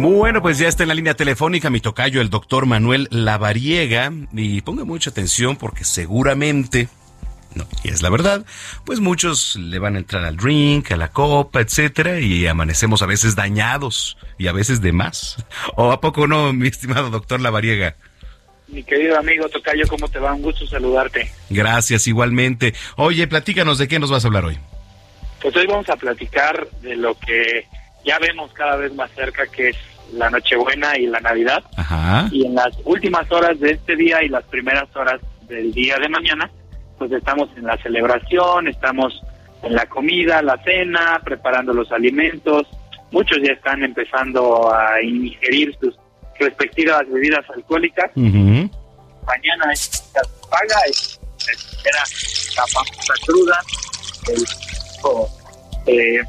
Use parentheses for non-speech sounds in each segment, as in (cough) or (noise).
Bueno, pues ya está en la línea telefónica mi tocayo, el doctor Manuel Lavariega, y ponga mucha atención porque seguramente no, y es la verdad, pues muchos le van a entrar al drink, a la copa, etcétera, y amanecemos a veces dañados y a veces de más. ¿O a poco no, mi estimado doctor Lavariega? Mi querido amigo Tocayo, ¿cómo te va? Un gusto saludarte. Gracias, igualmente. Oye, platícanos de qué nos vas a hablar hoy. Pues hoy vamos a platicar de lo que ya vemos cada vez más cerca, que es la Nochebuena y la Navidad. Ajá. Y en las últimas horas de este día y las primeras horas del día de mañana, pues estamos en la celebración, estamos en la comida, la cena, preparando los alimentos. Muchos ya están empezando a ingerir sus respectivas bebidas alcohólicas. Mañana es la paga, es, espera la famosa cruda, el, eh,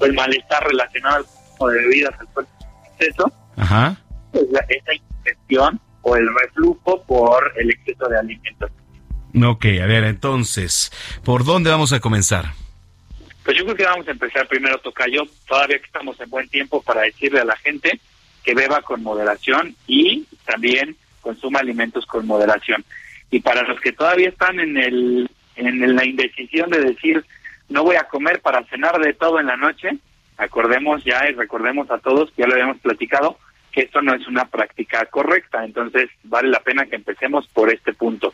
el malestar relacionado con bebidas alcohólicas exceso, Ajá. pues la, esa ingestión o el reflujo por el exceso de alimentos. Ok, a ver, entonces, ¿por dónde vamos a comenzar? Pues yo creo que vamos a empezar primero, Tocayo, todavía que estamos en buen tiempo para decirle a la gente que beba con moderación y también consuma alimentos con moderación. Y para los que todavía están en el en la indecisión de decir no voy a comer para cenar de todo en la noche, acordemos ya y recordemos a todos que ya lo habíamos platicado que esto no es una práctica correcta, entonces vale la pena que empecemos por este punto.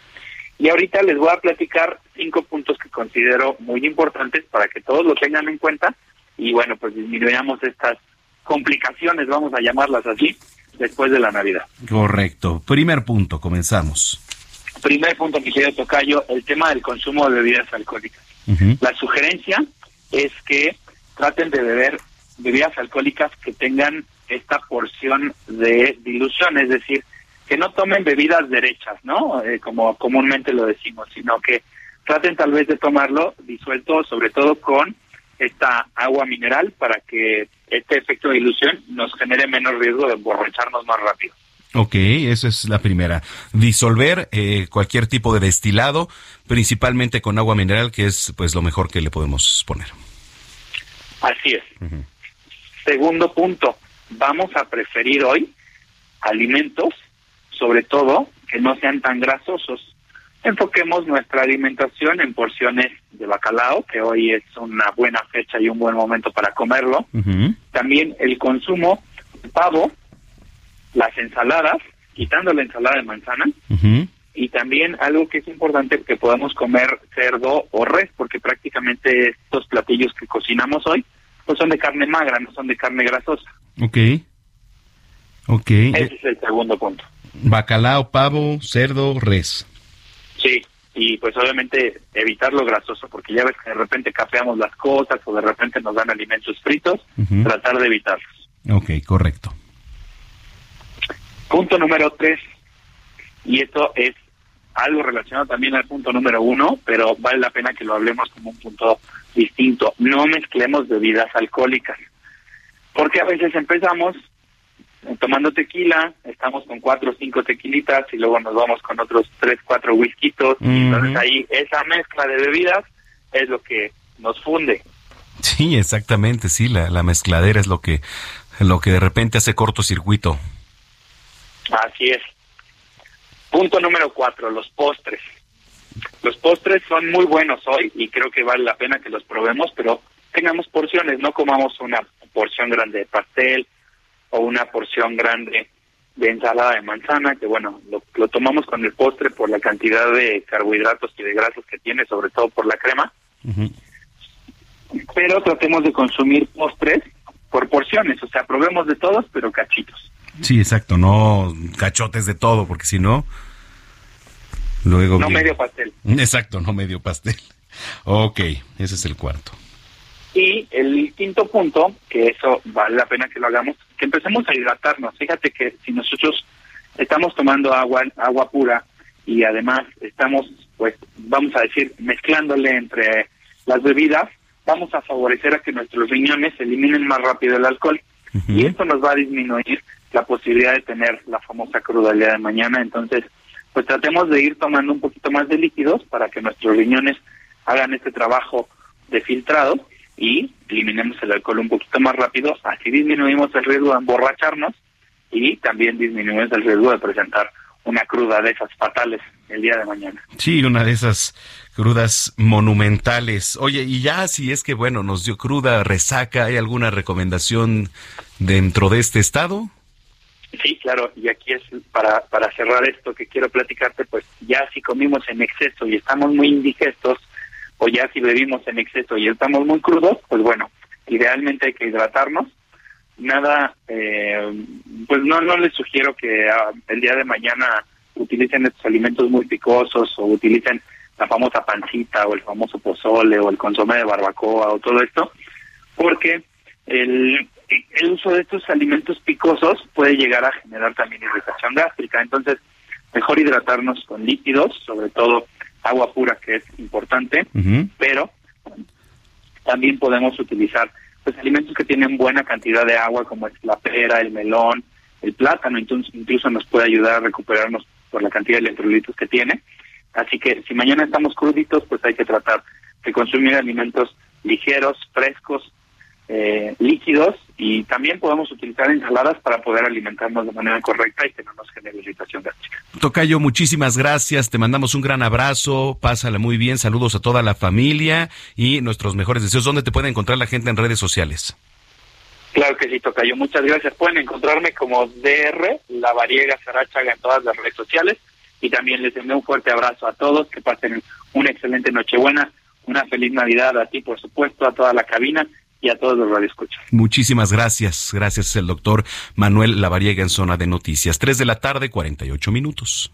Y ahorita les voy a platicar cinco puntos que considero muy importantes para que todos lo tengan en cuenta y bueno, pues disminuyamos estas complicaciones, vamos a llamarlas así, después de la Navidad. Correcto. Primer punto, comenzamos. Primer punto, mi querido Tocayo, el tema del consumo de bebidas alcohólicas. La sugerencia es que traten de beber bebidas alcohólicas que tengan esta porción de dilución, es decir, que no tomen bebidas derechas, ¿no? Eh, como comúnmente lo decimos, sino que traten tal vez de tomarlo disuelto, sobre todo con esta agua mineral, para que este efecto de dilución nos genere menos riesgo de emborracharnos más rápido. Ok, esa es la primera. Disolver eh, cualquier tipo de destilado, principalmente con agua mineral, que es pues lo mejor que le podemos poner. Así es. Segundo punto, vamos a preferir hoy alimentos, sobre todo, que no sean tan grasosos. Enfoquemos nuestra alimentación en porciones de bacalao, que hoy es una buena fecha y un buen momento para comerlo. También el consumo de pavo, las ensaladas, quitando la ensalada de manzana, y también algo que es importante que podamos comer cerdo o res, porque prácticamente estos platillos que cocinamos hoy pues son de carne magra, no son de carne grasosa. Ok. Ok. Ese es el segundo punto. Bacalao, pavo, cerdo, res. Sí, y pues obviamente evitar lo grasoso, porque ya ves que de repente cafeamos las cosas o de repente nos dan alimentos fritos, tratar de evitarlos. Ok, correcto. Punto número tres, y esto es algo relacionado también al punto número uno, pero vale la pena que lo hablemos como un punto distinto. No mezclemos bebidas alcohólicas, porque a veces empezamos tomando tequila, estamos con cuatro o cinco tequilitas y luego nos vamos con otros tres, cuatro whiskitos. Entonces ahí esa mezcla de bebidas es lo que nos funde. Sí, exactamente, sí, la, la mezcladera es lo que, lo que de repente hace cortocircuito. Así es. Punto número cuatro, los postres. Los postres son muy buenos hoy y creo que vale la pena que los probemos, pero tengamos porciones, no comamos una porción grande de pastel o una porción grande de ensalada de manzana, que bueno, lo, tomamos con el postre por la cantidad de carbohidratos y de grasas que tiene, sobre todo por la crema. Pero tratemos de consumir postres por porciones, o sea, probemos de todos, pero cachitos. Sí, exacto, no cachotes de todo, porque si no, luego... No medio pastel. Exacto, no medio pastel. (laughs) Ok, ese es el cuarto. Y el quinto punto, que eso vale la pena que lo hagamos, que empecemos a hidratarnos. Fíjate que si nosotros estamos tomando agua, agua pura y además estamos, pues, vamos a decir, mezclándole entre las bebidas, vamos a favorecer a que nuestros riñones eliminen más rápido el alcohol. Y esto nos va a disminuir la posibilidad de tener la famosa cruda el día de mañana. Entonces, pues tratemos de ir tomando un poquito más de líquidos para que nuestros riñones hagan este trabajo de filtrado y eliminemos el alcohol un poquito más rápido, así disminuimos el riesgo de emborracharnos y también disminuimos el riesgo de presentar una cruda de esas fatales el día de mañana. Sí, una de esas crudas monumentales. Oye, y ya si es que, bueno, nos dio cruda, resaca, ¿hay alguna recomendación dentro de este estado? Sí, claro, y aquí es para, para cerrar esto que quiero platicarte, pues ya si comimos en exceso y estamos muy indigestos, o ya si bebimos en exceso y estamos muy crudos, pues bueno, idealmente hay que hidratarnos. Nada, eh, pues no, no les sugiero que ah, el día de mañana utilicen estos alimentos muy picosos o utilicen la famosa pancita o el famoso pozole o el consomé de barbacoa o todo esto, porque el, el uso de estos alimentos picosos puede llegar a generar también irritación gástrica. Entonces, mejor hidratarnos con líquidos, sobre todo agua pura, que es importante, pero también podemos utilizar pues alimentos que tienen buena cantidad de agua, como es la pera, el melón, el plátano, entonces incluso nos puede ayudar a recuperarnos por la cantidad de electrolitos que tiene. Así que si mañana estamos cruditos, pues hay que tratar de consumir alimentos ligeros, frescos, eh, líquidos y también podemos utilizar ensaladas para poder alimentarnos de manera correcta y que no nos genere irritación gástrica. Tocayo, muchísimas gracias, te mandamos un gran abrazo, pásala muy bien, saludos a toda la familia y nuestros mejores deseos. ¿Dónde te puede encontrar la gente en redes sociales? Claro que sí, Tocayo, muchas gracias. Pueden encontrarme como DR, la variega Sarachaga en todas las redes sociales y también les envío un fuerte abrazo a todos, que pasen una excelente Nochebuena, una feliz Navidad a ti, por supuesto, a toda la cabina y a todos los radioescuchas. Muchísimas gracias. Gracias el doctor Manuel Lavariega en Zona de Noticias. Tres de la tarde, 48 minutos.